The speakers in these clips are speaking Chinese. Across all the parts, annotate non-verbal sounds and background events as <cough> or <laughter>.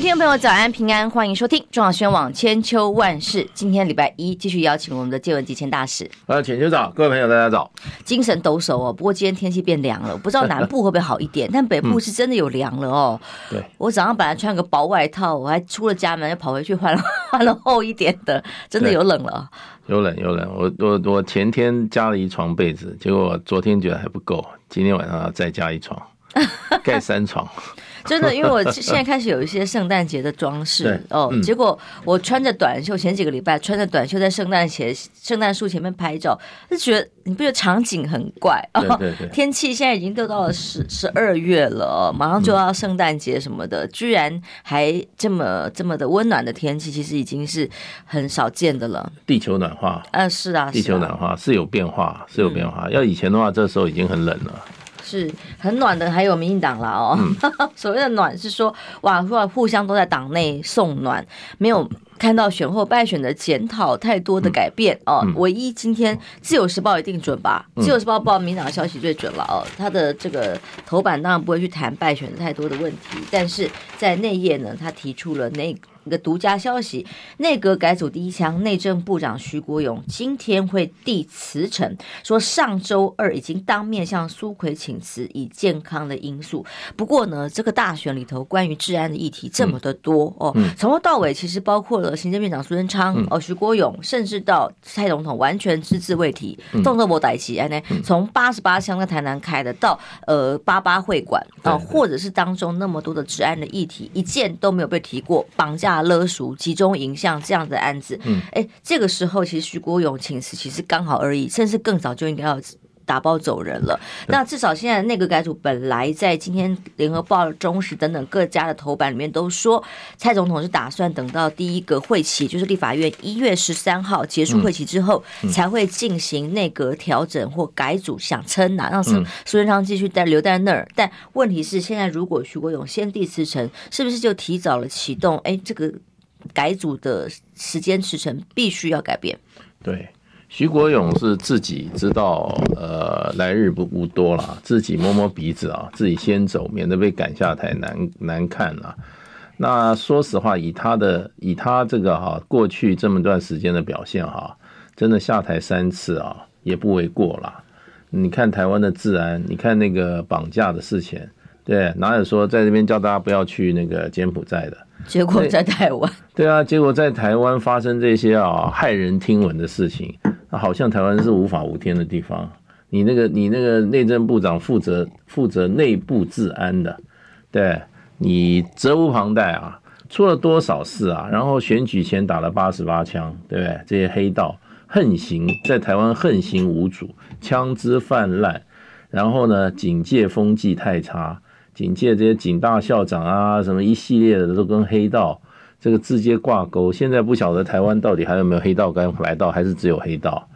听众朋友，早安平安，欢迎收听中广宣网千秋万事。今天礼拜一，继续邀请我们的借文汲千大使。呃，浅秋早，各位朋友大家早。精神抖擞哦，不过今天天气变凉了，不知道南部会不会好一点，但北部是真的有凉了哦。对、嗯，我早上本来穿个薄外套，我还出了家门，又跑回去换了换了厚一点的，真的有冷了。有冷有冷，我我我前天加了一床被子，结果昨天觉得还不够，今天晚上要再加一床，<laughs> 盖三床。<laughs> 真的，因为我现在开始有一些圣诞节的装饰哦，嗯、结果我穿着短袖，前几个礼拜穿着短袖在圣诞节圣诞树前面拍照，就觉得你不觉得场景很怪啊？对对对，天气现在已经都到了十十二月了，马上就要圣诞节什么的，嗯、居然还这么这么的温暖的天气，其实已经是很少见的了。地球暖化，呃，是啊，地球暖化是有变化，是有变化。嗯、要以前的话，这时候已经很冷了。是很暖的，还有民进党了哦。嗯、<laughs> 所谓的暖是说，哇，说互相都在党内送暖，没有看到选后败选的检讨太多的改变哦。嗯、唯一今天自由时报一定准吧？嗯、自由时报报民党的消息最准了哦。他的这个头版当然不会去谈败选的太多的问题，但是在内页呢，他提出了那个。一个独家消息，内阁改组第一枪，内政部长徐国勇今天会递辞呈，说上周二已经当面向苏奎请辞，以健康的因素。不过呢，这个大选里头关于治安的议题这么的多、嗯、哦，从头到尾其实包括了行政院长苏贞昌、嗯、哦徐国勇，甚至到蔡总统完全只字未提，动作没代志。哎呢，从八十八枪在台南开的到呃八八会馆啊，或者是当中那么多的治安的议题，一件都没有被提过，绑架。勒赎集中营像这样的案子，嗯，哎，这个时候其实徐国勇请辞其实刚好而已，甚至更早就应该要打包走人了。那至少现在内阁改组本来在今天联合报、中时等等各家的头版里面都说，蔡总统是打算等到第一个会期，就是立法院一月十三号结束会期之后，才会进行内阁调整或改组，想撑哪让苏苏贞昌继续待留在那儿。但问题是，现在如果徐国勇先递辞呈，是不是就提早了启动？哎，这个改组的时间时程必须要改变。对。徐国勇是自己知道，呃，来日不无多了，自己摸摸鼻子啊，自己先走，免得被赶下台难难看了。那说实话，以他的以他这个哈过去这么段时间的表现哈，真的下台三次啊，也不为过了。你看台湾的治安，你看那个绑架的事情，对，哪有说在这边叫大家不要去那个柬埔寨的？结果在台湾，对啊，结果在台湾发生这些啊骇人听闻的事情。好像台湾是无法无天的地方，你那个你那个内政部长负责负责内部治安的，对，你责无旁贷啊，出了多少事啊？然后选举前打了八十八枪，对不对？这些黑道横行在台湾横行无阻，枪支泛滥，然后呢，警戒风气太差，警戒这些警大校长啊，什么一系列的都跟黑道。这个直接挂钩，现在不晓得台湾到底还有没有黑道跟白道，还是只有黑道？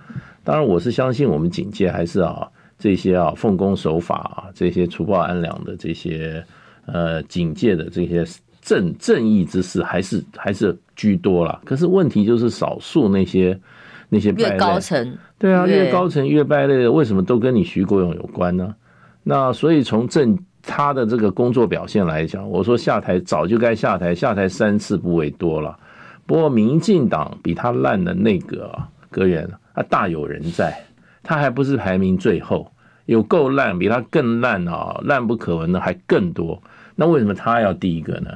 当然，我是相信我们警界还是啊这些啊奉公守法啊这些除暴安良的这些呃警界的这些正正义之士还是还是居多啦。可是问题就是少数那些那些越高层对啊，越高层越败类的，为什么都跟你徐国勇有关呢？那所以从政。他的这个工作表现来讲，我说下台早就该下台，下台三次不为多了。不过民进党比他烂的内阁啊，阁员啊大有人在，他还不是排名最后，有够烂，比他更烂啊，烂不可闻的还更多。那为什么他要第一个呢？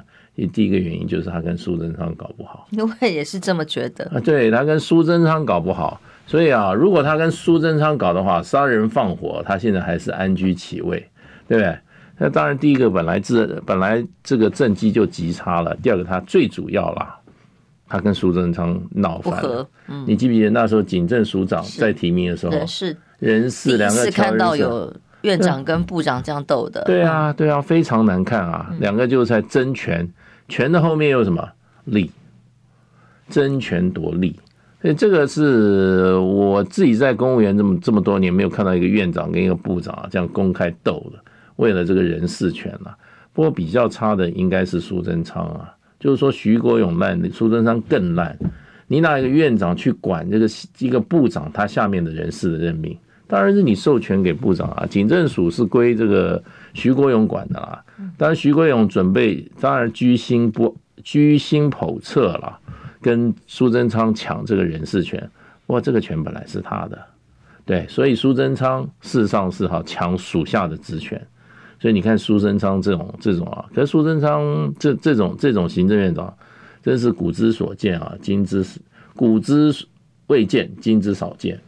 第一个原因就是他跟苏贞昌搞不好。<laughs> 因为也是这么觉得啊，对，他跟苏贞昌搞不好，所以啊，如果他跟苏贞昌搞的话，杀人放火，他现在还是安居其位，对不对？那当然，第一个本来这本来这个政绩就极差了。第二个，他最主要啦，他跟苏贞昌闹翻了。嗯，你记不记得那时候警政署长在提名的时候，人事人事两个看到有院长跟部长这样斗的。<laughs> 对啊，对啊，非常难看啊！两个就在争权，权的后面有什么利？争权夺利。所以这个是我自己在公务员这么这么多年，没有看到一个院长跟一个部长啊这样公开斗的。为了这个人事权啊，不过比较差的应该是苏贞昌啊，就是说徐国勇烂，苏贞昌更烂。你哪一个院长去管这个一个部长他下面的人事的任命？当然是你授权给部长啊。警政署是归这个徐国勇管的啦。当然徐国勇准备，当然居心不居心叵测了，跟苏贞昌抢这个人事权。哇，这个权本来是他的，对，所以苏贞昌事实上是好抢属下的职权。所以你看苏贞昌这种这种啊，可是苏贞昌这这种这种行政院长，真是古之所见啊，今之古之未见，今之少见。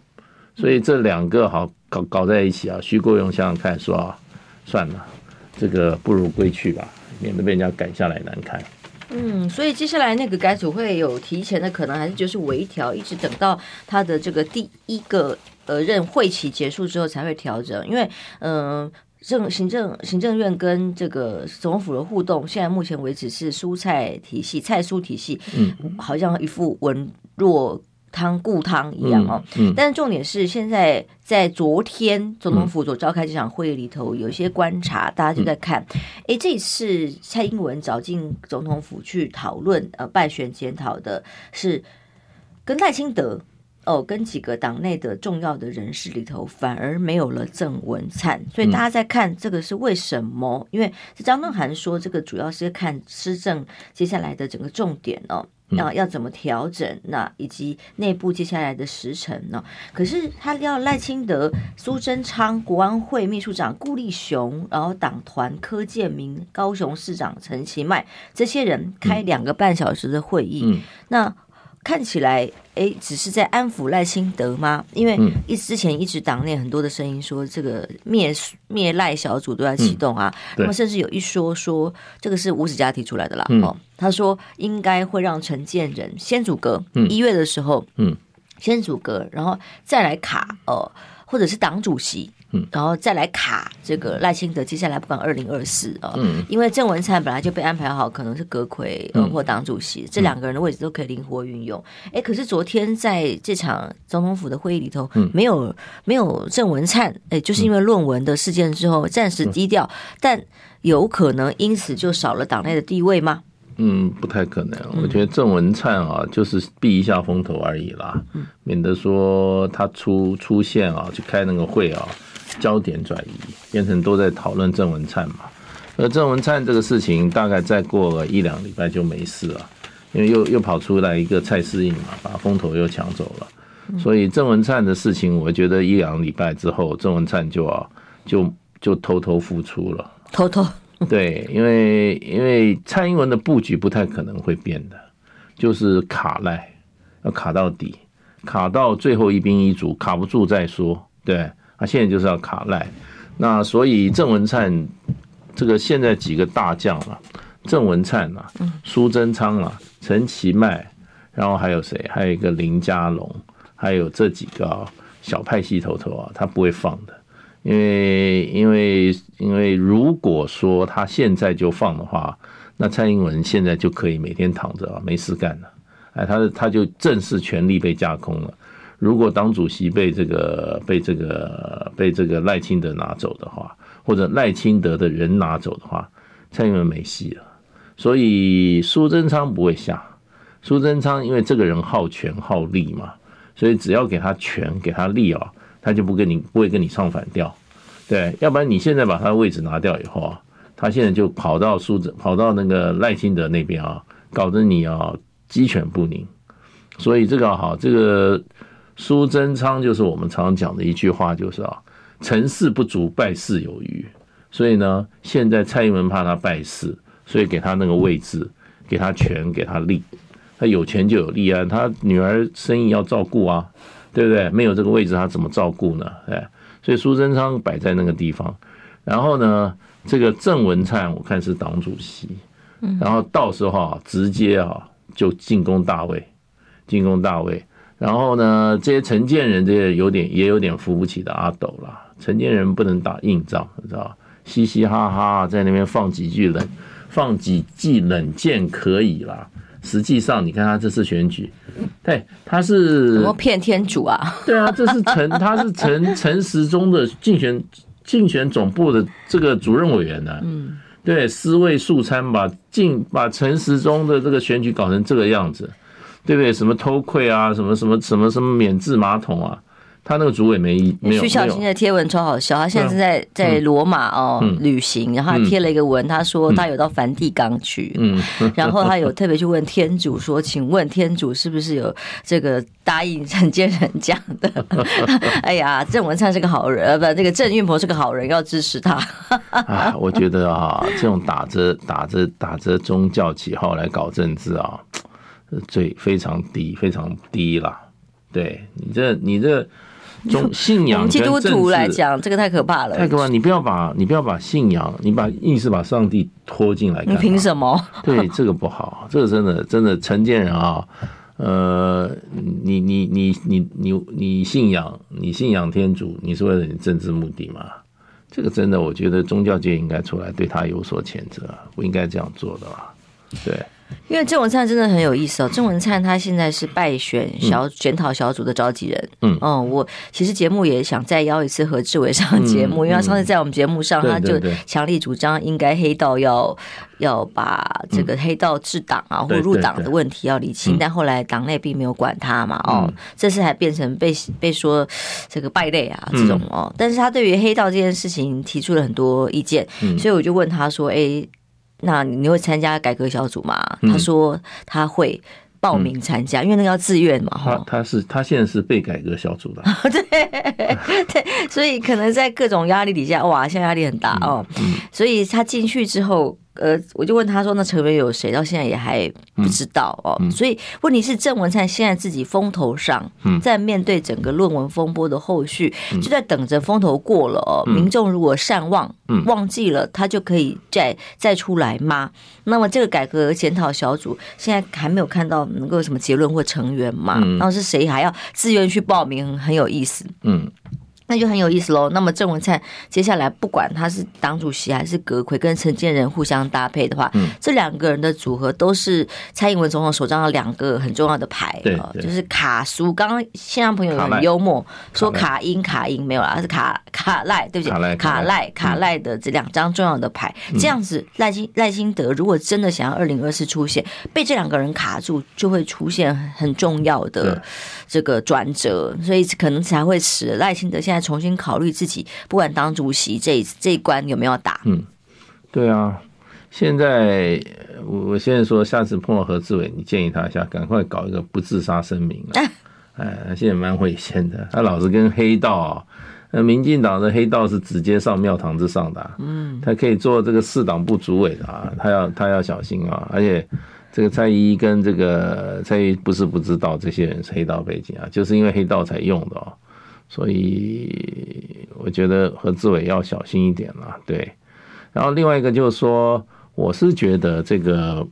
所以这两个好搞搞在一起啊，徐国勇想想看说啊，算了，这个不如归去吧，免得被人家赶下来难看。嗯，所以接下来那个改组会有提前的可能，还是就是微调，一直等到他的这个第一个呃任会期结束之后才会调整，因为嗯。政行政行政院跟这个总统府的互动，现在目前为止是蔬菜体系、菜蔬体系，嗯，好像一副文弱汤固汤一样哦。嗯，但是重点是，现在在昨天总统府所召开这场会议里头，有一些观察，大家就在看，哎，这次蔡英文找进总统府去讨论呃败选检讨的是跟赖清德。哦，跟几个党内的重要的人士里头，反而没有了郑文灿，所以大家在看这个是为什么？因为张润涵说，这个主要是看施政接下来的整个重点哦，要要怎么调整，那以及内部接下来的时程呢？可是他要赖清德、苏贞昌、国安会秘书长顾立雄，然后党团柯建明、高雄市长陈其迈这些人开两个半小时的会议，那。看起来，哎，只是在安抚赖清德吗？因为一之前一直党内很多的声音说，这个灭灭赖小组都要启动啊。那么甚至有一说说，这个是吴子嘉提出来的啦。哦，他说应该会让陈建仁先组阁，一月的时候，嗯，先组阁，然后再来卡哦，或者是党主席。嗯，然后再来卡这个赖清德，接下来不管二零二四啊，嗯，因为郑文灿本来就被安排好，可能是阁魁呃或党主席，这两个人的位置都可以灵活运用。哎，可是昨天在这场总统府的会议里头，没有没有郑文灿，哎，就是因为论文的事件之后暂时低调，但有可能因此就少了党内的地位吗？嗯，不太可能。我觉得郑文灿啊，就是避一下风头而已啦，免得说他出出现啊，去开那个会啊。焦点转移，变成都在讨论郑文灿嘛。而郑文灿这个事情，大概再过了一两礼拜就没事了，因为又又跑出来一个蔡适应嘛，把风头又抢走了。所以郑文灿的事情，我觉得一两礼拜之后，郑文灿就啊就就偷偷复出了。偷偷 <laughs> 对，因为因为蔡英文的布局不太可能会变的，就是卡赖，要卡到底，卡到最后一兵一卒，卡不住再说。对。他现在就是要卡赖，那所以郑文灿这个现在几个大将啊，郑文灿啊，苏贞昌啊，陈其迈，然后还有谁？还有一个林佳龙，还有这几个小派系头头啊，他不会放的，因为因为因为如果说他现在就放的话，那蔡英文现在就可以每天躺着啊，没事干了，哎，他他就正式权力被架空了。如果党主席被这个被这个被这个赖清德拿走的话，或者赖清德的人拿走的话，蔡英文没戏了。所以苏贞昌不会下，苏贞昌因为这个人好权好利嘛，所以只要给他权给他利啊，他就不跟你不会跟你唱反调，对，要不然你现在把他的位置拿掉以后啊，他现在就跑到苏贞跑到那个赖清德那边啊，搞得你啊鸡犬不宁。所以这个好这个。苏贞昌就是我们常讲的一句话，就是啊，成事不足，败事有余。所以呢，现在蔡英文怕他败事，所以给他那个位置，给他权，给他利。他有权就有利啊，他女儿生意要照顾啊，对不对？没有这个位置，他怎么照顾呢？哎，所以苏贞昌摆在那个地方。然后呢，这个郑文灿，我看是党主席。然后到时候啊，直接啊，就进攻大卫，进攻大卫。然后呢，这些陈建仁这些有点也有点扶不起的阿斗了。陈建仁不能打硬仗，你知道嘻嘻哈哈在那边放几句冷，放几句冷箭可以啦。实际上，你看他这次选举，对，他是什么骗天主啊？对啊，这是陈，<laughs> 他是陈陈时中的竞选竞选总部的这个主任委员呢。嗯，对，尸位素餐，把进把陈时中的这个选举搞成这个样子，对不对？什么偷窥啊，什么什么什么什么免治马桶啊。他那个主委没没有。徐小新的贴文超好笑，他现在正在在罗马哦旅行，然后他贴了一个文，他说他有到梵蒂冈去，嗯，<laughs> 然后他有特别去问天主说，请问天主是不是有这个答应陈建仁讲的？<laughs> 哎呀，郑文灿是个好人，呃，不，那个郑运鹏是个好人，要支持他。<laughs> 啊，我觉得啊，这种打着打着打着宗教旗号来搞政治啊，最非常低，非常低了。对你这你这。从 <laughs> 信仰跟基督徒来讲，这个太可怕了。太可怕！你不要把你不要把信仰，你把硬是把上帝拖进来。你凭什么？<laughs> 对，这个不好。这个真的真的，成年人啊，呃，你你你你你你信仰你信仰天主，你是为了你政治目的吗？这个真的，我觉得宗教界应该出来对他有所谴责，不应该这样做的吧？对。因为郑文灿真的很有意思哦，郑文灿他现在是败选小检讨小组的召集人。嗯，哦，我其实节目也想再邀一次何志伟上节目，因为他上次在我们节目上，他就强力主张应该黑道要要把这个黑道治党啊或入党的问题要理清，但后来党内并没有管他嘛，哦，这次还变成被被说这个败类啊这种哦，但是他对于黑道这件事情提出了很多意见，所以我就问他说，哎。那你会参加改革小组吗？他说他会报名参加，因为那个要自愿嘛。他他是他现在是被改革小组的，<laughs> 对对，所以可能在各种压力底下，哇，现在压力很大哦。所以他进去之后。呃，我就问他说：“那成员有谁？到现在也还不知道哦。嗯嗯、所以问题是，郑文灿现在自己风头上，在面对整个论文风波的后续，嗯、就在等着风头过了哦。嗯、民众如果善忘，嗯、忘记了，他就可以再再出来吗？那么这个改革检讨小组现在还没有看到能够有什么结论或成员嘛？然后、嗯、是谁还要自愿去报名？很有意思。嗯。”那就很有意思喽。那么郑文灿接下来不管他是党主席还是阁揆，跟陈建仁互相搭配的话，嗯、这两个人的组合都是蔡英文总统手上的两个很重要的牌，对，对，就是卡苏。刚刚线上朋友很幽默说卡英卡英没有啦，是卡卡赖，对不起，卡赖卡赖的这两张重要的牌，嗯、这样子赖清赖清德如果真的想要二零二四出现，被这两个人卡住，就会出现很重要的这个转折，所以可能才会使赖清德现在。重新考虑自己，不管当主席这一这一关有没有打？嗯，对啊，现在我我现在说，下次碰到何志伟，你建议他一下，赶快搞一个不自杀声明啊。<laughs> 哎，他现在蛮危险的，他老是跟黑道啊，呃，民进党的黑道是直接上庙堂之上的，嗯，他可以做这个市党部主委的啊，他要他要小心啊，而且这个蔡依依跟这个蔡依不是不知道这些人是黑道背景啊，就是因为黑道才用的哦。所以我觉得何志伟要小心一点了，对。然后另外一个就是说，我是觉得这个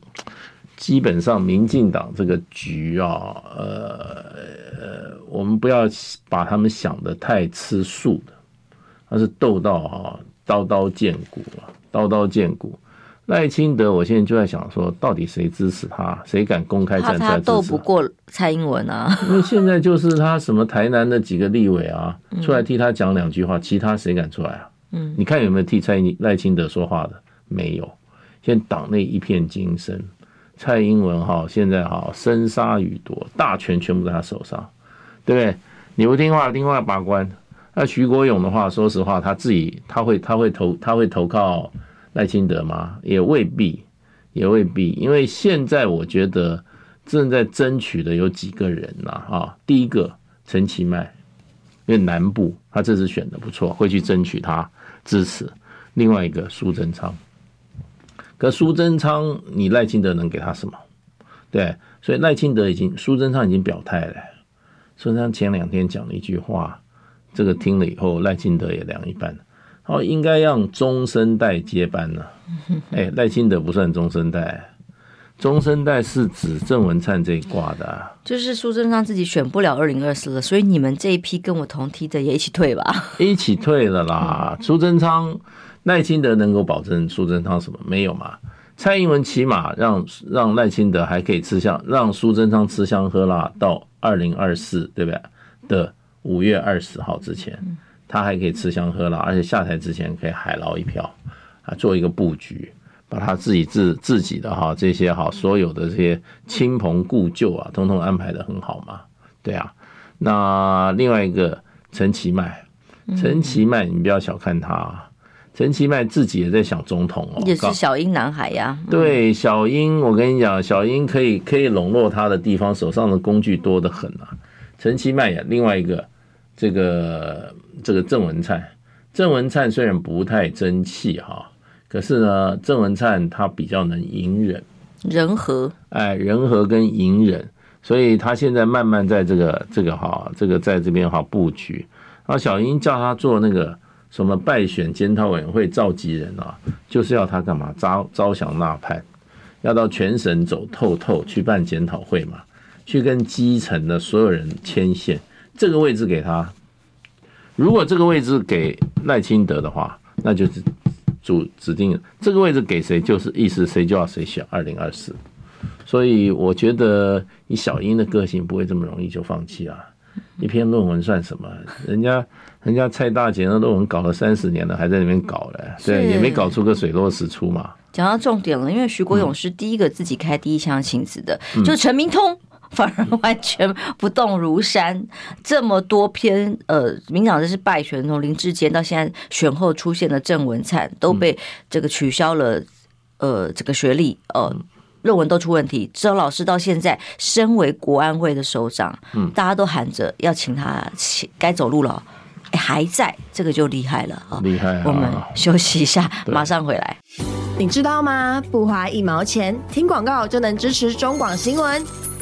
基本上民进党这个局啊，呃，我们不要把他们想得太吃素的，他是斗到啊刀刀见骨啊，刀刀见骨。赖清德，我现在就在想说，到底谁支持他？谁敢公开站出来支持他？斗不过蔡英文啊！<laughs> 因为现在就是他什么台南的几个立委啊，出来替他讲两句话，其他谁敢出来啊？嗯，你看有没有替蔡赖清德说话的？没有。现在党内一片惊声，蔡英文哈现在哈生杀予夺，大权全部在他手上，对不对？你不听话，听话把关。那徐国勇的话，说实话，他自己他会他会投他会投靠。赖清德吗？也未必，也未必，因为现在我觉得正在争取的有几个人呐啊，第一个陈其迈，因为南部他这次选的不错，会去争取他支持。另外一个苏贞昌，可苏贞昌你赖清德能给他什么？对，所以赖清德已经苏贞昌已经表态了。苏贞昌前两天讲了一句话，这个听了以后赖清德也凉一半。哦，应该让中生代接班呢。<laughs> 哎，赖清德不算中生代，中生代是指郑文灿这一挂的，啊。就是苏贞昌自己选不了二零二四了，所以你们这一批跟我同梯的也一起退吧。<laughs> 一起退了啦。苏贞昌、赖清德能够保证苏贞昌什么？没有嘛。蔡英文起码让让赖清德还可以吃香，让苏贞昌吃香喝辣到二零二四，对不对？的五月二十号之前。他还可以吃香喝辣，而且下台之前可以海捞一票啊，做一个布局。把他自己自自己的哈这些哈所有的这些亲朋故旧啊，通通安排的很好嘛，对啊。那另外一个陈其迈，陈其迈你不要小看他，陈其迈自己也在想总统哦，也是小英男孩呀。对，小英，我跟你讲，小英可以可以笼络他的地方，手上的工具多得很啊。陈其迈呀，另外一个这个这个郑文灿，郑文灿虽然不太争气哈。可是呢，郑文灿他比较能隐忍，人和，哎，人和跟隐忍，所以他现在慢慢在这个这个哈，这个在这边哈布局。然后小英叫他做那个什么败选检讨委员会召集人啊，就是要他干嘛？招招降纳叛，要到全省走透透去办检讨会嘛，去跟基层的所有人牵线。这个位置给他，如果这个位置给赖清德的话，那就是。主指定这个位置给谁，就是意思谁就要谁选二零二四。所以我觉得以小英的个性，不会这么容易就放弃啊。一篇论文算什么？人家人家蔡大姐那论文搞了三十年了，还在那边搞嘞，对，也没搞出个水落石出嘛。讲到重点了，因为徐国勇是第一个自己开第一枪请辞的，就是陈明通。反而完全不动如山，这么多篇呃，民党这是败选，从林志坚到现在选后出现的郑文灿都被这个取消了，呃，这个学历，呃，论文都出问题。周老师到现在身为国安会的首长，嗯，大家都喊着要请他请该走路了，哎，还在，这个就厉害了啊，厉害！我们休息一下，马上回来。你知道吗？不花一毛钱，听广告就能支持中广新闻。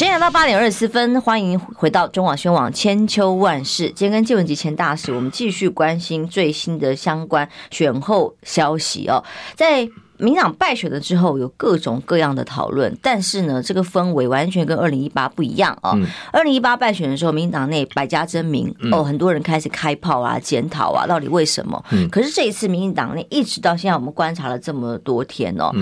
十点到八点二十四分，欢迎回到中网宣网千秋万世。今天跟纪文吉签大使，我们继续关心最新的相关选后消息哦，在。民党败选了之后，有各种各样的讨论，但是呢，这个氛围完全跟二零一八不一样哦。二零一八败选的时候，民党内百家争鸣哦，很多人开始开炮啊、检讨啊，到底为什么？可是这一次，民进党内一直到现在，我们观察了这么多天哦，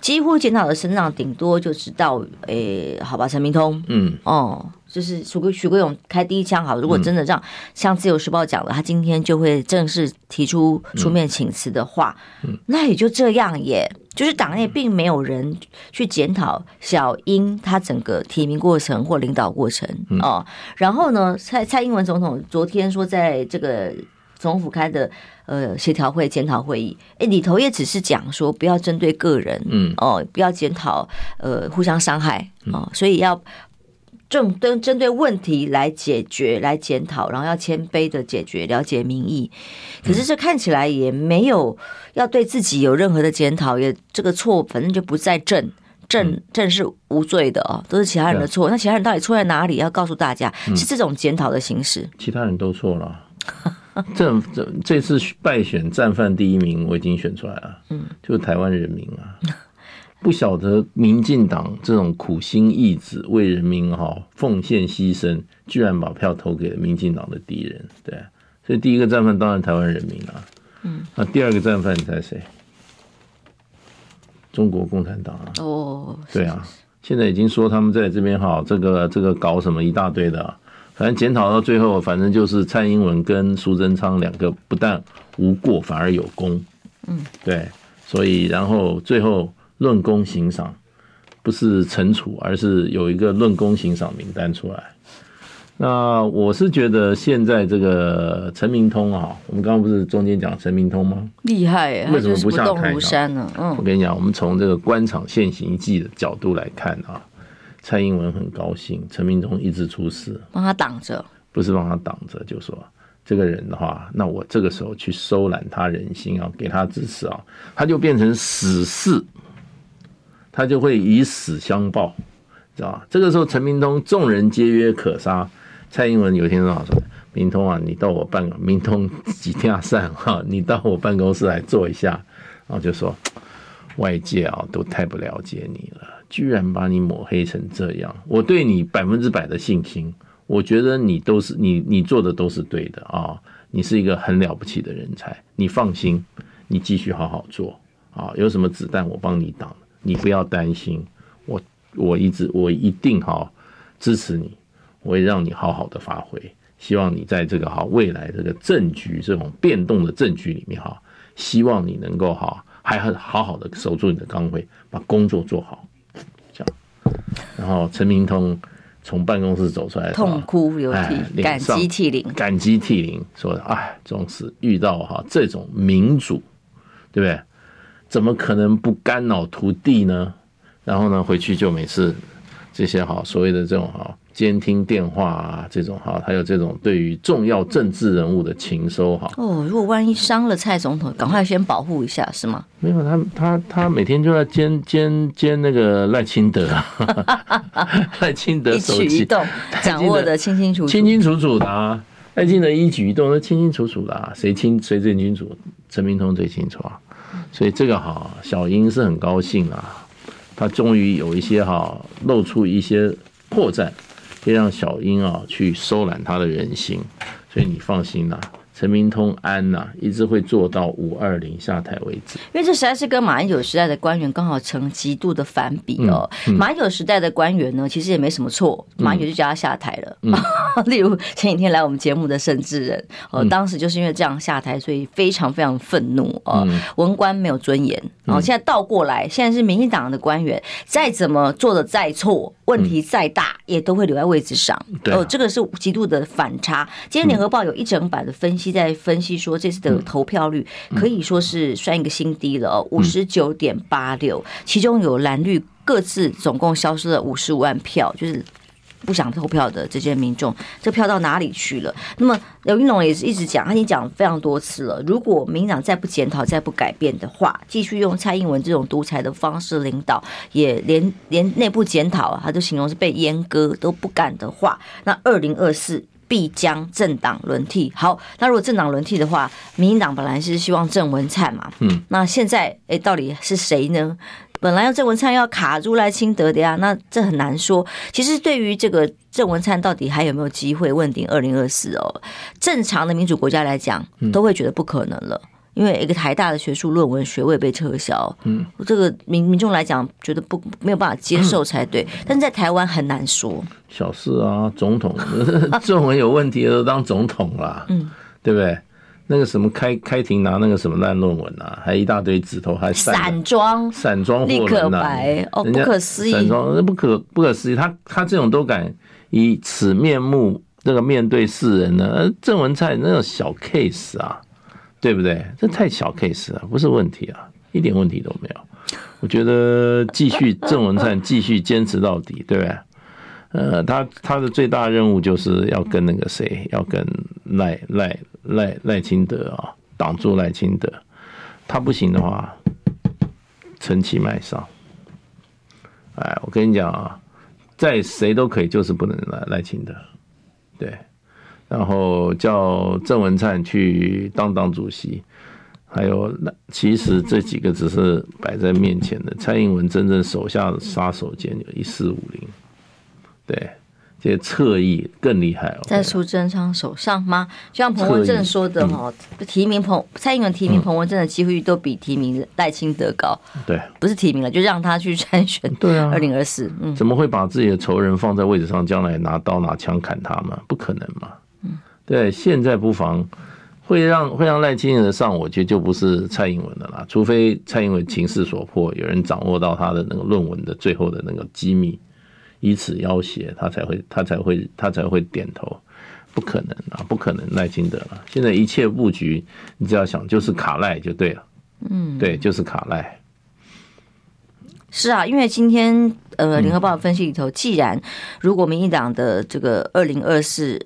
几乎检讨的声浪顶多就知道，诶，好吧，陈明通，嗯，哦。就是许国许国勇开第一枪，好，如果真的让像自由时报讲了，他今天就会正式提出出面请辞的话，那也就这样耶。就是党内并没有人去检讨小英他整个提名过程或领导过程哦。然后呢，蔡蔡英文总统昨天说，在这个总统府开的呃协调会检讨会议，哎，里头也只是讲说不要针对个人，嗯哦，不要检讨呃互相伤害哦，所以要。正针针对问题来解决、来检讨，然后要谦卑的解决、了解民意。可是这看起来也没有要对自己有任何的检讨，也这个错反正就不在正。正正是无罪的哦，都是其他人的错。那其他人到底错在哪里？要告诉大家，是这种检讨的形式。其他人都错了。这这这次败选战犯第一名，我已经选出来了。嗯，就是台湾人民啊。<laughs> 不晓得民进党这种苦心义子为人民哈奉献牺牲，居然把票投给了民进党的敌人，对，所以第一个战犯当然台湾人民啊，嗯，那第二个战犯你猜谁？中国共产党啊，哦，对啊，现在已经说他们在这边哈，这个这个搞什么一大堆的，啊，反正检讨到最后，反正就是蔡英文跟苏贞昌两个不但无过，反而有功，嗯，对，所以然后最后。论功行赏，不是惩处，而是有一个论功行赏名单出来。那我是觉得现在这个陈明通啊，我们刚刚不是中间讲陈明通吗？厉害，为什么不下台呢？嗯，我跟你讲，我们从这个官场现行记的角度来看啊，蔡英文很高兴，陈明通一直出事，帮他挡着，不是帮他挡着，就说这个人的话，那我这个时候去收揽他人心啊，给他支持啊，他就变成死士。他就会以死相报，知道吧？这个时候，陈明通众人皆曰可杀。蔡英文有一天说：“明通啊，你到我办，明通几天散哈，<laughs> 你到我办公室来坐一下。”然后就说：“外界啊，都太不了解你了。居然把你抹黑成这样，我对你百分之百的信心，我觉得你都是你你做的都是对的啊，你是一个很了不起的人才，你放心，你继续好好做啊，有什么子弹我帮你挡，你不要担心，我我一直我一定哈支持你，我会让你好好的发挥，希望你在这个哈未来这个政局这种变动的政局里面哈，希望你能够哈还很好好的守住你的岗位，把工作做好。这样然后陈明通从办公室走出来，痛哭流涕，感激涕零，感激涕零，说：“哎，总是遇到哈这种民主，对不对？怎么可能不肝脑涂地呢？然后呢，回去就每次这些哈所谓的这种哈。”监听电话啊，这种哈，还有这种对于重要政治人物的情收哈。哦，如果万一伤了蔡总统，赶快先保护一下，是吗？没有，他他他每天就在监监监那个赖清德，<laughs> 赖清德手机一举一动掌握的清清楚楚，清清楚楚的啊。赖清德一举一动都清清楚楚的啊，谁清谁最清楚？陈明通最清楚啊。所以这个哈，小英是很高兴啊，他终于有一些哈露出一些破绽。可以让小英啊去收揽他的人心，所以你放心啦，陈明通安呐，一直会做到五二零下台为止。因为这实在是跟马英九时代的官员刚好成极度的反比哦。马英九时代的官员呢，其实也没什么错，马英九就叫他下台了。<laughs> 例如前几天来我们节目的沈智仁，呃，当时就是因为这样下台，所以非常非常愤怒哦，文官没有尊严。然后现在倒过来，现在是民进党的官员，再怎么做的再错。问题再大，也都会留在位置上。哦，这个是极度的反差。今天联合报有一整版的分析，在分析说这次的投票率可以说是算一个新低了哦，五十九点八六，其中有蓝绿各自总共消失了五十五万票，就是。不想投票的这些民众，这票到哪里去了？那么刘云龙也是一直讲，他已经讲非常多次了。如果民进党再不检讨、再不改变的话，继续用蔡英文这种独裁的方式领导，也连连内部检讨啊，他就形容是被阉割都不敢的话，那二零二四必将政党轮替。好，那如果政党轮替的话，民进党本来是希望郑文灿嘛，嗯，那现在诶，到底是谁呢？本来要郑文灿要卡住赖清德的呀，那这很难说。其实对于这个郑文灿到底还有没有机会问鼎二零二四哦，正常的民主国家来讲，都会觉得不可能了，因为一个台大的学术论文学位被撤销，嗯，这个民民众来讲觉得不没有办法接受才对。但是在台湾很难说，小事啊，总统 <laughs> 论文有问题的都当总统啦，嗯，对不对？那个什么开开庭拿那个什么烂论文啊，还一大堆指头，还散装散装立可白哦，不可思议，散装那不可不可思议，他他这种都敢以此面目那个面对世人呢？郑文灿那种小 case 啊，对不对？这太小 case 了，不是问题啊，一点问题都没有。我觉得继续郑文灿继续坚持到底，对不对？呃，他他的最大任务就是要跟那个谁，要跟赖赖赖赖清德啊，挡住赖清德。他不行的话，陈其迈上。哎，我跟你讲啊，在谁都可以，就是不能赖赖清德。对，然后叫郑文灿去当党主席，还有那其实这几个只是摆在面前的。蔡英文真正手下的杀手锏有一四五零。对，这些侧翼更厉害了，在苏贞昌手上吗？就像彭文正说的哈，嗯、提名彭蔡英文提名彭文正的机会率都比提名赖清德高。对，不是提名了，就让他去参选。<laughs> 对啊，二零二四，嗯，怎么会把自己的仇人放在位置上，将来拿刀拿枪砍他吗？不可能嘛。嗯，对，现在不妨会让会让赖清德上，我觉得就不是蔡英文的啦，除非蔡英文情势所迫，有人掌握到他的那个论文的最后的那个机密。以此要挟他才会，他才会，他才会点头，不可能啊，不可能赖清德了。现在一切布局，你只要想就是卡赖就对了，嗯，对，就是卡赖。是啊，因为今天呃，联合报分析里头，既然如果民进党的这个二零二四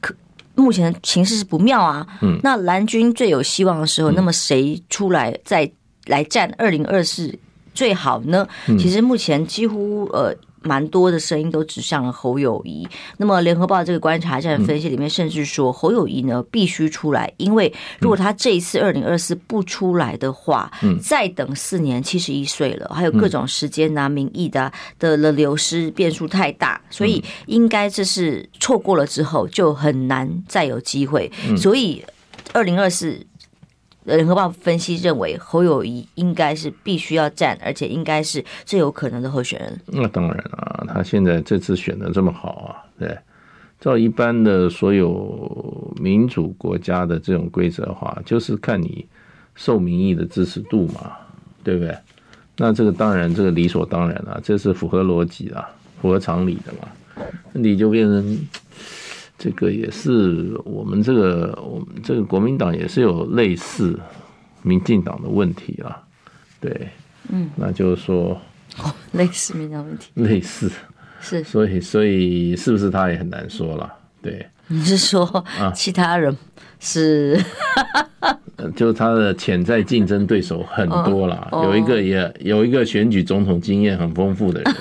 可目前的情势是不妙啊，嗯，那蓝军最有希望的时候，那么谁出来再来战二零二四最好呢？其实目前几乎呃。蛮多的声音都指向了侯友谊。那么联合报这个观察站分析里面，甚至说侯友谊呢必须出来，因为如果他这一次二零二四不出来的话，再等四年，七十一岁了，还有各种时间拿、民意的的的流失变数太大，所以应该这是错过了之后就很难再有机会。所以二零二四。联合报分析认为，侯友谊应该是必须要战，而且应该是最有可能的候选人。那当然啊，他现在这次选的这么好啊，对，照一般的所有民主国家的这种规则的话，就是看你受民意的支持度嘛，对不对？那这个当然，这个理所当然了，这是符合逻辑的，符合常理的嘛。你就变成。这个也是我们这个我们这个国民党也是有类似民进党的问题啊，对，嗯，那就是说，哦，类似民进党问题，类似。是，所以所以是不是他也很难说了，对，你是说其他人是，啊、就是他的潜在竞争对手很多了，哦，有一个也有一个选举总统经验很丰富的人。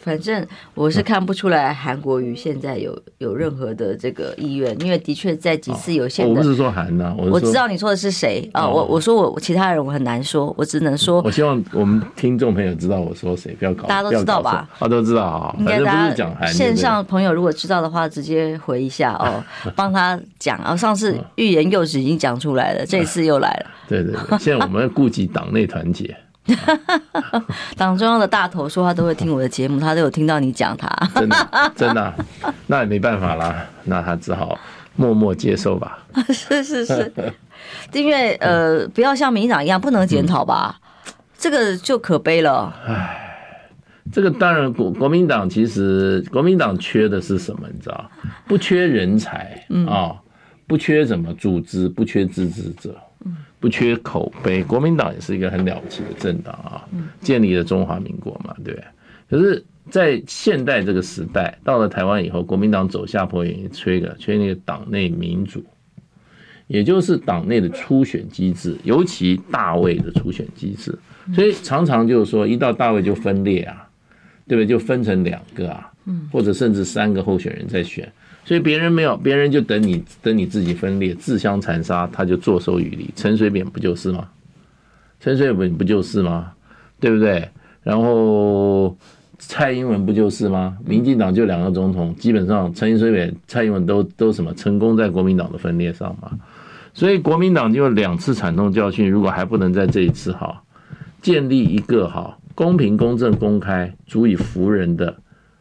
反正我是看不出来韩国瑜现在有有任何的这个意愿，因为的确在几次有限的，我不是说韩呐，我知道你说的是谁啊？我我说我其他人我很难说，我只能说，我希望我们听众朋友知道我说谁，不要搞，大家都知道吧？他都知道啊，应该大家线上朋友如果知道的话，直接回一下哦，<laughs> 帮他讲啊。上次欲言又止已经讲出来了，这次又来了。对对对，现在我们要顾及党内团结。<laughs> 党中央的大头说他都会听我的节目，他都有听到你讲他，真的真的，那也没办法啦，那他只好默默接受吧。是 <laughs> 是是，因为呃，不要像民进党一样不能检讨吧，嗯，这个就可悲了。唉，这个当然国国民党其实国民党缺的是什么？你知道，不缺人才啊，不缺什么组织，不缺支持者。不缺口碑，国民党也是一个很了不起的政党啊，建立了中华民国嘛，对？可是，在现代这个时代，到了台湾以后，国民党走下坡，也缺个缺那个党内民主，也就是党内的初选机制，尤其大位的初选机制，所以常常就是说，一到大位就分裂啊，对不对？就分成两个啊，或者甚至三个候选人在选。所以别人没有，别人就等你等你自己分裂，自相残杀，他就坐收渔利。陈水扁不就是吗？陈水扁不就是吗？对不对？然后蔡英文不就是吗？民进党就两个总统，基本上陈水扁、蔡英文都都什么成功在国民党的分裂上嘛。所以国民党就两次惨痛教训，如果还不能在这一次哈建立一个哈公平、公正、公开、足以服人的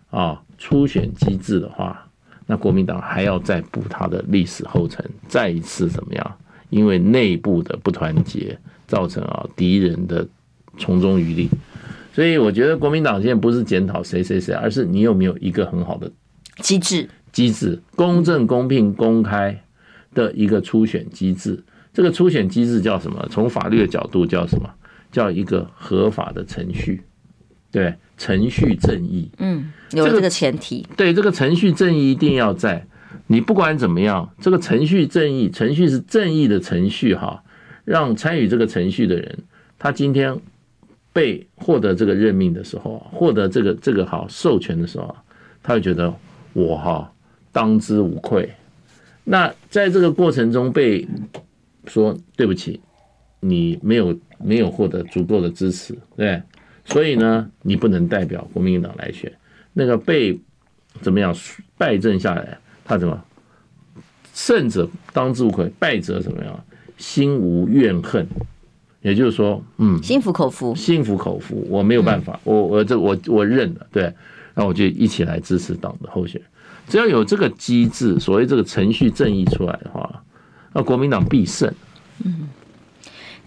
啊初选机制的话。那国民党还要再补他的历史后尘，再一次怎么样？因为内部的不团结，造成啊敌人的从中渔利。所以我觉得国民党现在不是检讨谁谁谁，而是你有没有一个很好的机制，机制公正、公平、公开的一个初选机制。这个初选机制叫什么？从法律的角度叫什么？叫一个合法的程序。对，程序正义，嗯，有这个前提，对，这个程序正义一定要在。你不管怎么样，这个程序正义，程序是正义的程序哈，让参与这个程序的人，他今天被获得这个任命的时候，获得这个这个好授权的时候，他会觉得我哈当之无愧。那在这个过程中被说对不起，你没有没有获得足够的支持，对。所以呢，你不能代表国民党来选，那个被怎么样败阵下来，他怎么胜者当之无愧，败者怎么样心无怨恨，也就是说，嗯，心服口服，心服口服，我没有办法，我我这我我认了，对，那我就一起来支持党的候选人，只要有这个机制，所谓这个程序正义出来的话，那国民党必胜，嗯。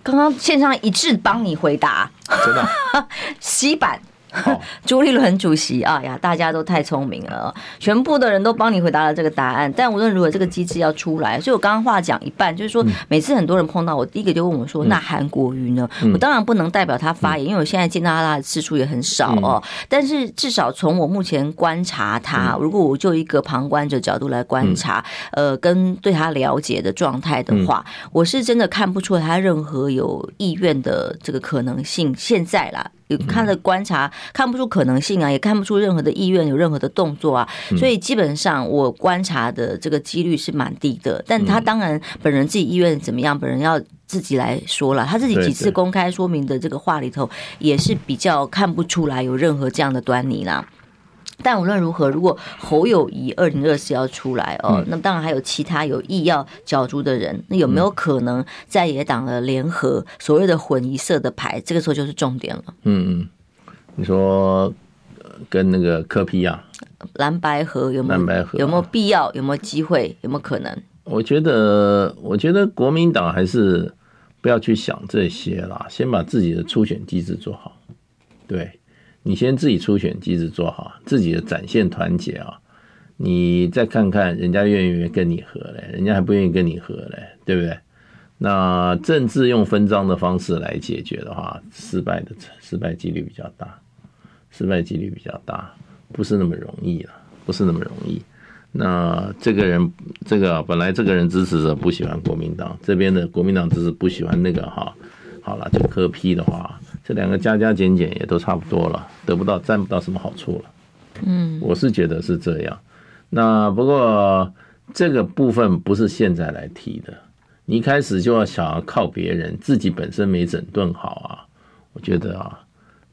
刚刚线上一致帮你回答，真的，<laughs> 洗版。<laughs> 朱立伦主席啊呀，大家都太聪明了，全部的人都帮你回答了这个答案。但无论如何，这个机制要出来。所以我刚刚话讲一半，就是说，每次很多人碰到我，第一个就问我说：“那韩国瑜呢？”我当然不能代表他发言，因为我现在见到他的次数也很少哦。但是至少从我目前观察他，如果我就一个旁观者角度来观察，呃，跟对他了解的状态的话，我是真的看不出他任何有意愿的这个可能性。现在啦。他的观察看不出可能性啊，也看不出任何的意愿，有任何的动作啊，所以基本上我观察的这个几率是蛮低的。但他当然本人自己意愿怎么样，本人要自己来说了。他自己几次公开说明的这个话里头，也是比较看不出来有任何这样的端倪啦。但无论如何，如果侯友谊二零二四要出来哦，嗯、那么当然还有其他有意要角逐的人，那有没有可能在野党的联合所谓的混一色的牌？这个时候就是重点了。嗯嗯，你说跟那个柯 P 啊，蓝白合有没有？蓝白合有没有必要？有没有机会？有没有可能？我觉得，我觉得国民党还是不要去想这些啦，先把自己的初选机制做好。对。你先自己初选机制做好，自己的展现团结啊，你再看看人家愿不愿意跟你合嘞，人家还不愿意跟你合嘞，对不对？那政治用分赃的方式来解决的话，失败的失败几率比较大，失败几率比较大，不是那么容易了，不是那么容易。那这个人，这个本来这个人支持者不喜欢国民党，这边的国民党支持不喜欢那个哈，好了，就磕批的话。这两个加加减减也都差不多了，得不到占不到什么好处了。嗯，我是觉得是这样。那不过这个部分不是现在来提的，你一开始就要想要靠别人，自己本身没整顿好啊。我觉得啊，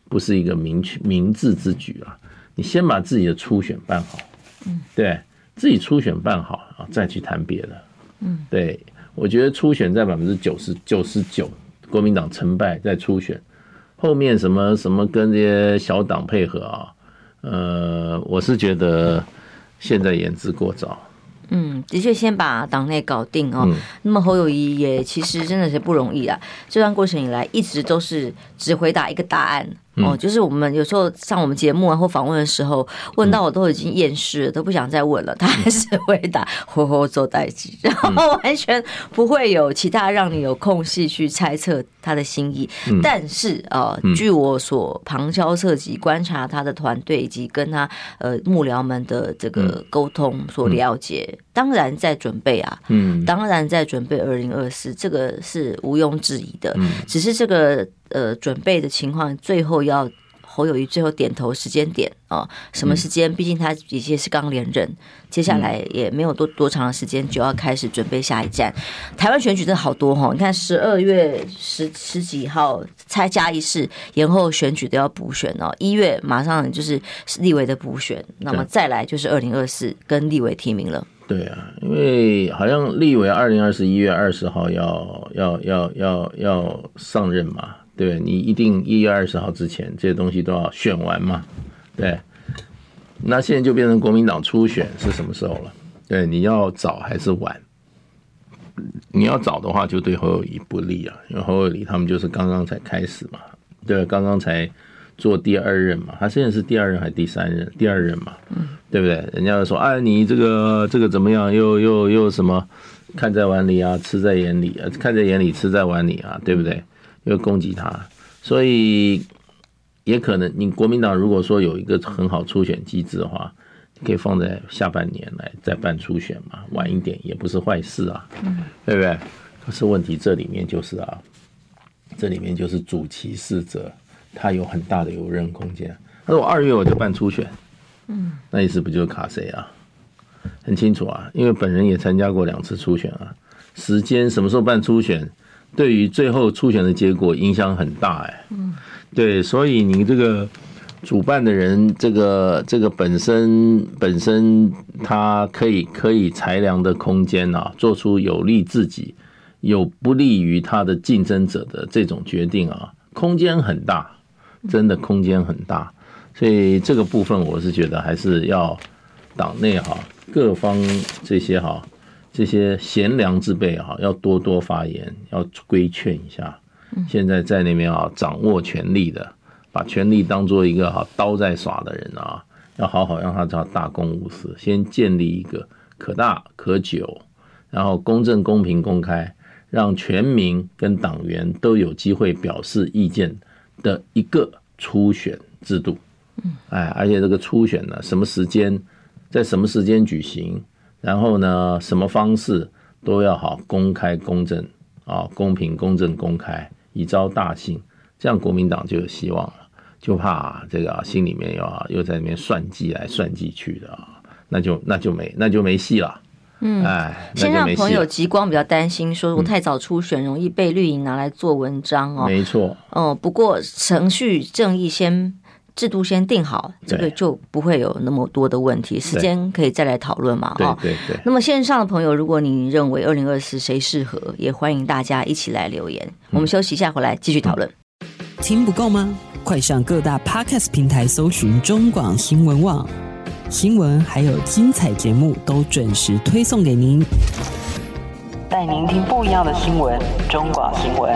不是一个明确明智之举啊。你先把自己的初选办好，嗯，对自己初选办好啊，再去谈别的。嗯，对，我觉得初选在百分之九十九十九，国民党成败在初选。后面什么什么跟这些小党配合啊？呃，我是觉得现在言之过早。嗯，的确，先把党内搞定哦。嗯、那么侯友谊也其实真的是不容易啊。这段过程以来，一直都是只回答一个答案。哦，就是我们有时候上我们节目啊或访问的时候，问到我都已经厌世了，都不想再问了。他还是回答“吼吼做代志”，然后完全不会有其他让你有空隙去猜测他的心意。但是啊，据我所旁敲侧击观察他的团队以及跟他呃幕僚们的这个沟通所了解，当然在准备啊，嗯，当然在准备二零二四，这个是毋庸置疑的。只是这个。呃，准备的情况，最后要侯友宜最后点头时间点啊，什么时间？毕竟他已经是刚连任，接下来也没有多多长的时间，就要开始准备下一站。台湾选举真的好多哈，你看十二月十十几号才加一次延后选举都要补选哦，一月马上就是立委的补选，那么再来就是二零二四跟立委提名了。对啊，因为好像立委二零二四一月二十号要要要要要上任嘛。对，你一定一月二十号之前这些东西都要选完嘛？对，那现在就变成国民党初选是什么时候了？对，你要早还是晚？你要早的话，就对侯友宜不利啊，因为侯友宜他们就是刚刚才开始嘛，对，刚刚才做第二任嘛，他现在是第二任还是第三任？第二任嘛，对不对？人家说，哎，你这个这个怎么样？又又又什么？看在碗里啊，吃在眼里啊，看在眼里，吃在碗里啊，对不对？又攻击他，所以也可能你国民党如果说有一个很好初选机制的话，可以放在下半年来再办初选嘛，晚一点也不是坏事啊，对不对？可是问题这里面就是啊，这里面就是主歧视者他有很大的游刃空间。他说我二月我就办初选，嗯，那意思不就是卡谁啊？很清楚啊，因为本人也参加过两次初选啊，时间什么时候办初选？对于最后初选的结果影响很大哎，嗯，对，所以你这个主办的人，这个这个本身本身他可以可以裁量的空间啊，做出有利自己、有不利于他的竞争者的这种决定啊，空间很大，真的空间很大，所以这个部分我是觉得还是要党内哈各方这些哈。这些贤良之辈啊，要多多发言，要规劝一下。现在在那边啊，掌握权力的，把权力当做一个哈刀在耍的人啊，要好好让他叫大公无私，先建立一个可大可久，然后公正公平公开，让全民跟党员都有机会表示意见的一个初选制度。嗯哎，而且这个初选呢，什么时间，在什么时间举行？然后呢，什么方式都要好，公开、公正啊，公平、公正、公开，以昭大信，这样国民党就有希望了。就怕这个心里面又又在那边算计来算计去的啊，那就那就没那就没戏了。嗯，哎，线上朋友极光比较担心，说我太早初选容易被绿营拿来做文章哦。没错。哦，不过程序正义先制度先定好，这个就不会有那么多的问题，时间可以再来讨论嘛。对对对。那么线上的朋友，如果你认为二零二四谁适合，也欢迎大家一起来留言。我们休息一下，回来继续讨论。听不够吗？快上各大 Podcast 平台搜寻中广新闻网。新闻还有精彩节目都准时推送给您，带您听不一样的新闻。中广新闻，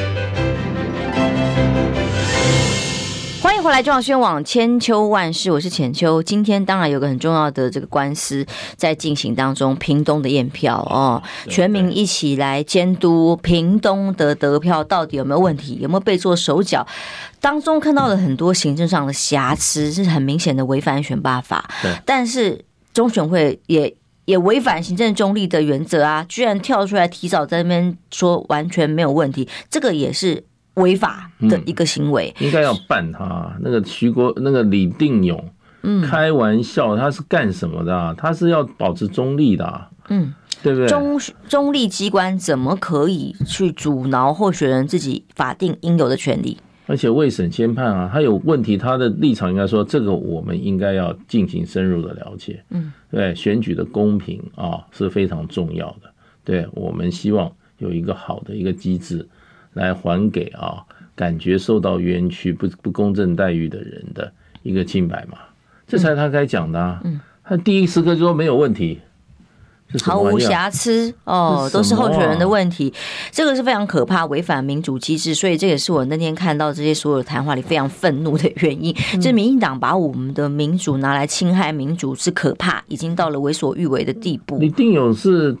欢迎回来，中广宣网千秋万世，我是浅秋。今天当然有个很重要的这个官司在进行当中，屏东的验票哦，全民一起来监督屏东的得票到底有没有问题，有没有被做手脚？当中看到了很多行政上的瑕疵，是很明显的违反选罢法。但是中选会也也违反行政中立的原则啊，居然跳出来提早在那边说完全没有问题，这个也是。违法的一个行为，嗯、应该要办他。那个徐国，那个李定勇，嗯，开玩笑，他是干什么的、啊？他是要保持中立的、啊，嗯，对不对？中中立机关怎么可以去阻挠候选人自己法定应有的权利？而且未审先判啊，他有问题，他的立场应该说，这个我们应该要进行深入的了解。嗯，对，选举的公平啊是非常重要的。对，我们希望有一个好的一个机制。来还给啊，感觉受到冤屈、不不公正待遇的人的一个清白嘛，这才是他该讲的啊。嗯，他第一时刻就说没有问题，毫无瑕疵哦，都是候选人的问题，这个是非常可怕，违反民主机制。所以这也是我那天看到这些所有谈话里非常愤怒的原因，就是民进党把我们的民主拿来侵害民主，是可怕，已经到了为所欲为的地步。李定勇是。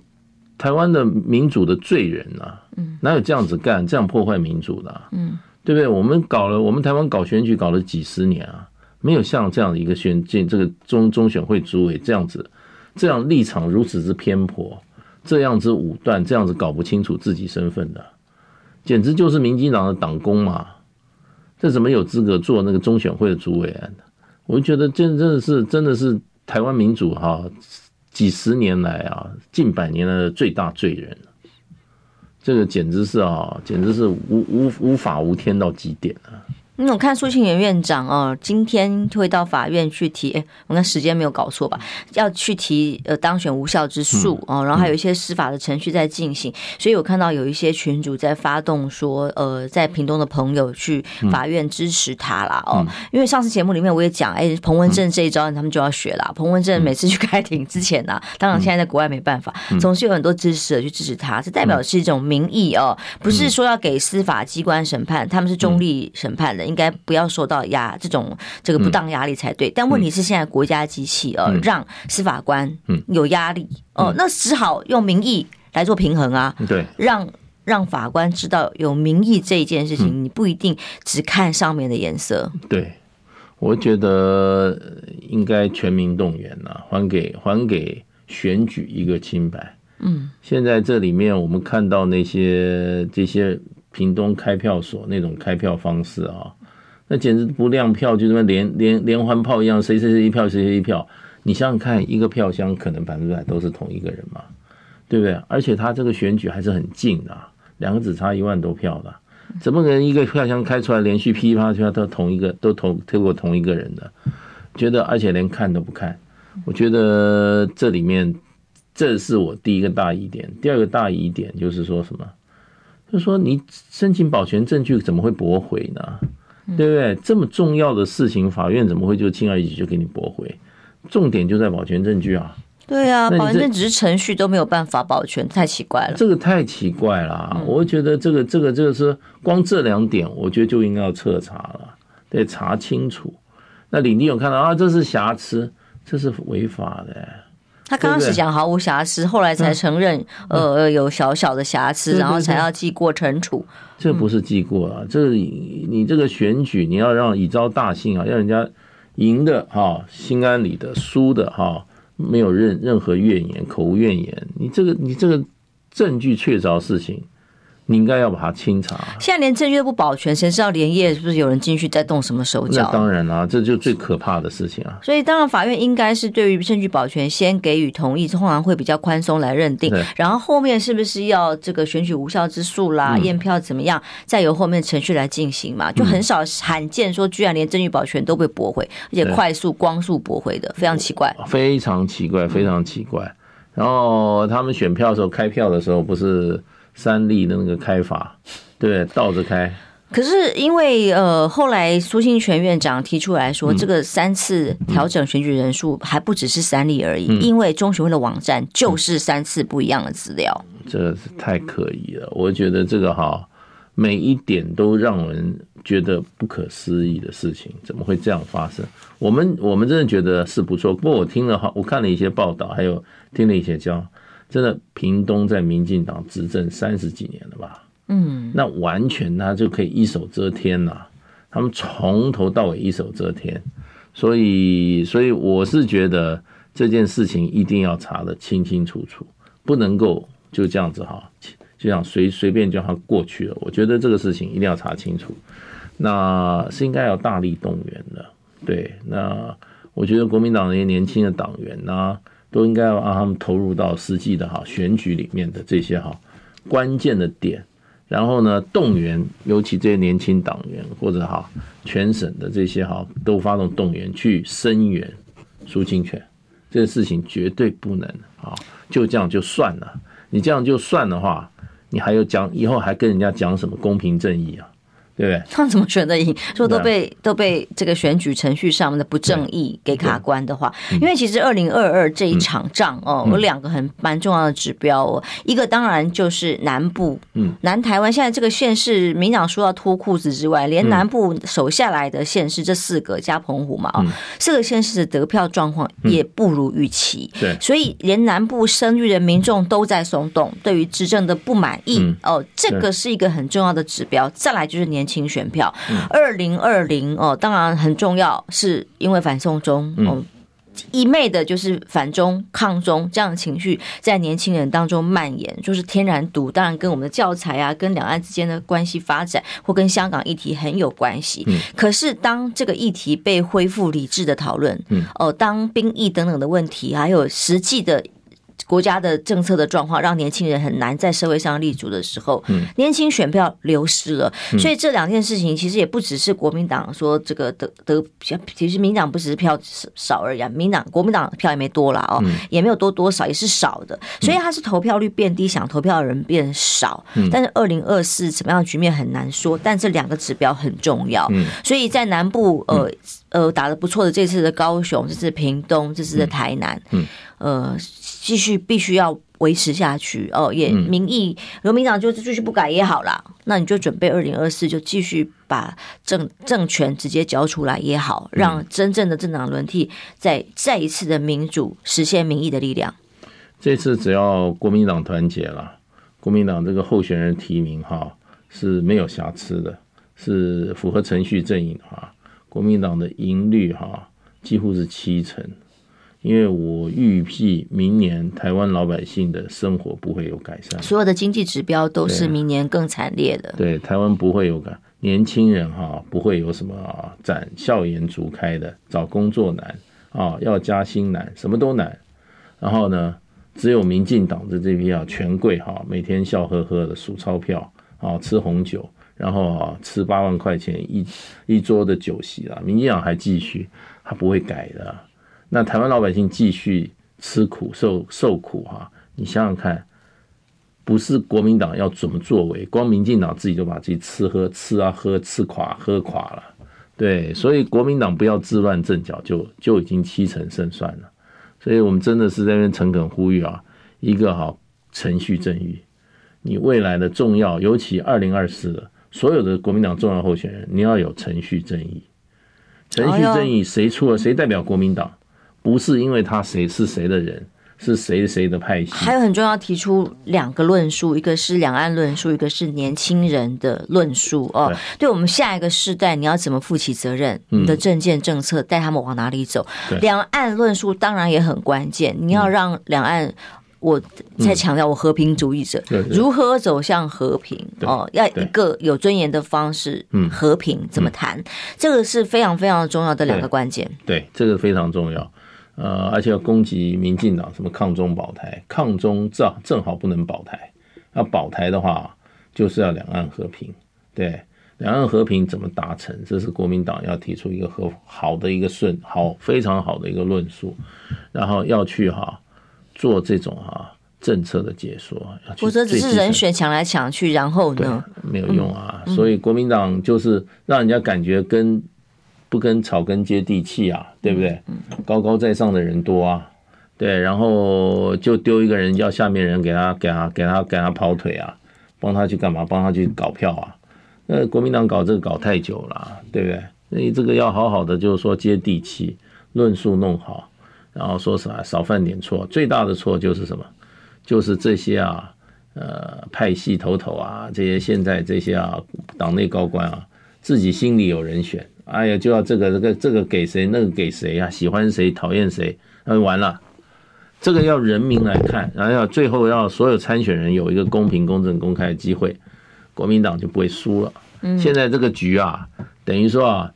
台湾的民主的罪人啊，哪有这样子干、这样破坏民主的？嗯，对不对？我们搞了，我们台湾搞选举搞了几十年啊，没有像这样的一个选进这个中中选会主委这样子，这样立场如此之偏颇，这样子武断，这样子搞不清楚自己身份的，简直就是民进党的党工嘛！这怎么有资格做那个中选会的主委啊？我就觉得真真的是真的是台湾民主哈。几十年来啊，近百年来的最大罪人，这个简直是啊，简直是无无无法无天到极点啊！那我看苏庆元院长哦，今天会到法院去提，哎，我看时间没有搞错吧？要去提呃当选无效之诉哦，然后还有一些司法的程序在进行，所以我看到有一些群主在发动说，呃，在屏东的朋友去法院支持他啦哦，因为上次节目里面我也讲，哎，彭文正这一招他们就要学啦。彭文正每次去开庭之前呢，当然现在在国外没办法，总是有很多支持者去支持他，这代表是一种民意哦，不是说要给司法机关审判，他们是中立审判的。应该不要受到压这种这个不当压力才对，但问题是现在国家机器呃让司法官有压力哦，那只好用民意来做平衡啊。对，让让法官知道有民意这一件事情，你不一定只看上面的颜色。对，我觉得应该全民动员了，还给还给选举一个清白。嗯，现在这里面我们看到那些这些屏东开票所那种开票方式啊。那简直不亮票，就这么连连连环炮一样，谁谁谁一票，谁谁一票。你想想看，一个票箱可能百分之百都是同一个人嘛，对不对？而且他这个选举还是很近的，两个只差一万多票的，怎么可能一个票箱开出来连续噼里啪啪都同一个都投推过同一个人的？觉得而且连看都不看，我觉得这里面这是我第一个大疑点。第二个大疑点就是说什么？就是说你申请保全证据怎么会驳回呢？对不对？这么重要的事情，法院怎么会就轻而易举就给你驳回？重点就在保全证据啊！对啊，保全证只是程序都没有办法保全，太奇怪了。这个太奇怪了，我觉得这个这个这个是光这两点，我觉得就应该要彻查了，得查清楚。那李定勇看到啊，这是瑕疵，这是违法的。他刚开始讲毫无瑕疵，后来才承认，呃，有小小的瑕疵，然后才要记过惩处。这不是记过啊，这你这个选举，你要让以招大幸啊，要人家赢的哈心安理得，输的哈没有任任何怨言，口无怨言。你这个你这个证据确凿事情。你应该要把它清查。现在连证据都不保全，谁知道连夜是不是有人进去在动什么手脚？那当然啦、啊，这就最可怕的事情啊。所以，当然法院应该是对于证据保全先给予同意，通常会比较宽松来认定。然后后面是不是要这个选举无效之诉啦、验、嗯、票怎么样，再由后面程序来进行嘛？就很少罕见说，居然连证据保全都被驳回，而且快速光速驳回的，非常奇怪。非常奇怪，非常奇怪。然后他们选票的时候，开票的时候不是。三立的那个开法，对，倒着开。可是因为呃，后来苏清泉院长提出来说，这个三次调整选举人数还不只是三例而已，因为中学会的网站就是三次不一样的资料。这个是太可疑了，我觉得这个哈，每一点都让人觉得不可思议的事情，怎么会这样发生？我们我们真的觉得是不错。不过我听了哈，我看了一些报道，还有听了一些讲。真的，屏东在民进党执政三十几年了吧？嗯，那完全他就可以一手遮天呐。他们从头到尾一手遮天，所以，所以我是觉得这件事情一定要查得清清楚楚，不能够就这样子哈，就这样随随便叫他过去了。我觉得这个事情一定要查清楚，那是应该要大力动员的。对，那我觉得国民党那些年轻的党员呢？都应该要让他们投入到实际的哈选举里面的这些哈关键的点，然后呢动员，尤其这些年轻党员或者哈全省的这些哈都发动动员去声援苏清泉，这个事情绝对不能啊就这样就算了，你这样就算的话，你还有讲以后还跟人家讲什么公平正义啊？对不对？他怎么选得赢？说都被都被这个选举程序上面的不正义给卡关的话，因为其实二零二二这一场仗哦，有两个很蛮重要的指标哦。一个当然就是南部，嗯，南台湾现在这个县市，民党说要脱裤子之外，连南部守下来的县市这四个加澎湖嘛，哦，四个县市的得票状况也不如预期。对，所以连南部生育的民众都在松动，对于执政的不满意哦，这个是一个很重要的指标。再来就是年。清选票，二零二零哦，当然很重要，是因为反送中哦，一昧的就是反中抗中这样的情绪在年轻人当中蔓延，就是天然毒。当然跟我们的教材啊，跟两岸之间的关系发展，或跟香港议题很有关系。可是当这个议题被恢复理智的讨论，哦，当兵役等等的问题，还有实际的。国家的政策的状况让年轻人很难在社会上立足的时候，年轻选票流失了，所以这两件事情其实也不只是国民党说这个得得，其实民党不只是票少而已，民党国民党票也没多了哦，也没有多多少，也是少的，所以他是投票率变低，想投票的人变少。但是二零二四怎么样的局面很难说，但这两个指标很重要，所以在南部呃呃打得不错的这次的高雄，这次屏东，这次的台南，呃。继续必须要维持下去哦，也民意，国民党就继续不改也好啦。那你就准备二零二四就继续把政政权直接交出来也好，让真正的政党轮替再再一次的民主实现民意的力量。这次只要国民党团结了，国民党这个候选人提名哈是没有瑕疵的，是符合程序正义的哈，国民党的赢率哈几乎是七成。因为我预计明年台湾老百姓的生活不会有改善，所有的经济指标都是明年更惨烈的。对，台湾不会有改，年轻人哈不会有什么啊，展笑颜逐开的，找工作难啊，要加薪难，什么都难。然后呢，只有民进党的这批啊权贵哈，每天笑呵呵的数钞票啊，吃红酒，然后啊吃八万块钱一一桌的酒席啊，民进党还继续，他不会改的。那台湾老百姓继续吃苦受受苦哈，你想想看，不是国民党要怎么作为，光民进党自己就把自己吃喝吃啊喝吃垮喝垮了，对，所以国民党不要自乱阵脚，就就已经七成胜算了。所以我们真的是在那边诚恳呼吁啊，一个好程序正义，你未来的重要，尤其二零二四的所有的国民党重要候选人，你要有程序正义，程序正义谁出了谁代表国民党。不是因为他谁是谁的人，是谁谁的派系。还有很重要，提出两个论述，一个是两岸论述，一个是年轻人的论述哦。对，对我们下一个世代，你要怎么负起责任？你的政见政策带他们往哪里走？两岸论述当然也很关键，你要让两岸。我在强调，我和平主义者如何走向和平哦，要一个有尊严的方式，嗯和平怎么谈，这个是非常非常重要的两个关键。对，这个非常重要。呃，而且要攻击民进党什么抗中保台，抗中正正好不能保台，要保台的话，就是要两岸和平。对，两岸和平怎么达成？这是国民党要提出一个和好的一个顺好非常好的一个论述，然后要去哈。做这种哈政策的解说，否则只是人选抢来抢去，然后呢，没有用啊。所以国民党就是让人家感觉跟不跟草根接地气啊，对不对？高高在上的人多啊，对，然后就丢一个人，叫下面人给他给他给他给他跑腿啊，帮他去干嘛？帮他去搞票啊？那国民党搞这个搞太久了，对不对？所以这个要好好的，就是说接地气，论述弄好。然后说实话，少犯点错，最大的错就是什么？就是这些啊，呃，派系头头啊，这些现在这些啊，党内高官啊，自己心里有人选，哎呀，就要这个这个这个给谁，那个给谁啊？喜欢谁，讨厌谁，那就完了。这个要人民来看，然后要最后要所有参选人有一个公平、公正、公开的机会，国民党就不会输了。现在这个局啊，等于说啊。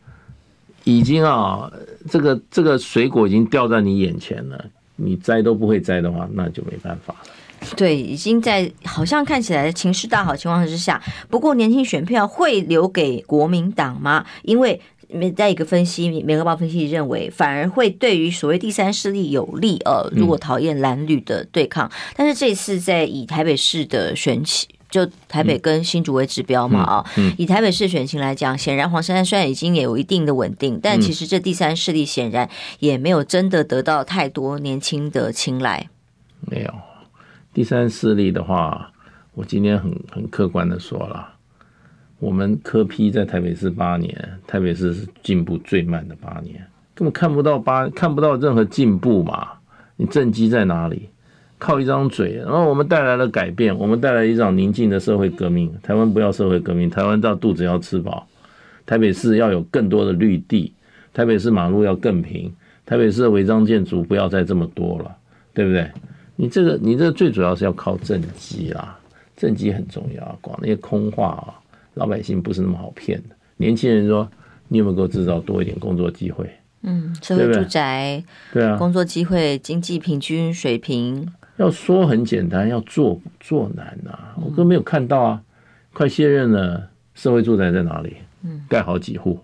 已经啊，这个这个水果已经掉在你眼前了，你摘都不会摘的话，那就没办法了。对，已经在好像看起来情势大好情况之下，不过年轻选票会留给国民党吗？因为在一个分析，联合报分析认为，反而会对于所谓第三势力有利。呃，如果讨厌蓝绿的对抗，嗯、但是这次在以台北市的选情。就台北跟新竹为指标嘛啊，以台北市选情来讲，显然黄珊珊虽然已经也有一定的稳定，但其实这第三势力显然也没有真的得到太多年轻的青睐。没有第三势力的话，我今天很很客观的说了，我们柯批在台北市八年，台北市是进步最慢的八年，根本看不到八看不到任何进步嘛，你政绩在哪里？靠一张嘴，然后我们带来了改变，我们带来一场宁静的社会革命。台湾不要社会革命，台湾到肚子要吃饱。台北市要有更多的绿地，台北市马路要更平，台北市的违章建筑不要再这么多了，对不对？你这个，你这最主要是要靠政绩啦，政绩很重要。广那些空话啊，老百姓不是那么好骗的。年轻人说，你有没有给我制造多一点工作机会？嗯，社会住宅，对啊，工作机会，经济平均水平。要说很简单，要做做难呐、啊！我都没有看到啊，快卸任了，社会住宅在哪里？嗯盖好几户？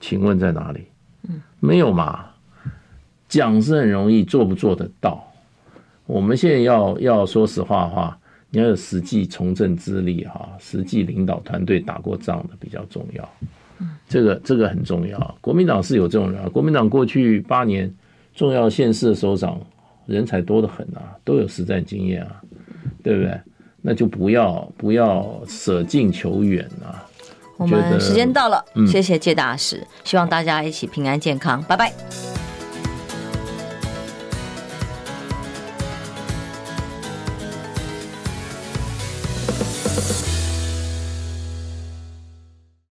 请问在哪里？嗯没有嘛？讲是很容易，做不做得到？我们现在要要说实话的话，你要有实际从政资历哈，实际领导团队打过仗的比较重要。这个这个很重要。国民党是有这种人，国民党过去八年重要县市的首长。人才多得很啊，都有实战经验啊，对不对？那就不要不要舍近求远啊。我们时间到了，谢谢介大使，希望大家一起平安健康，拜拜。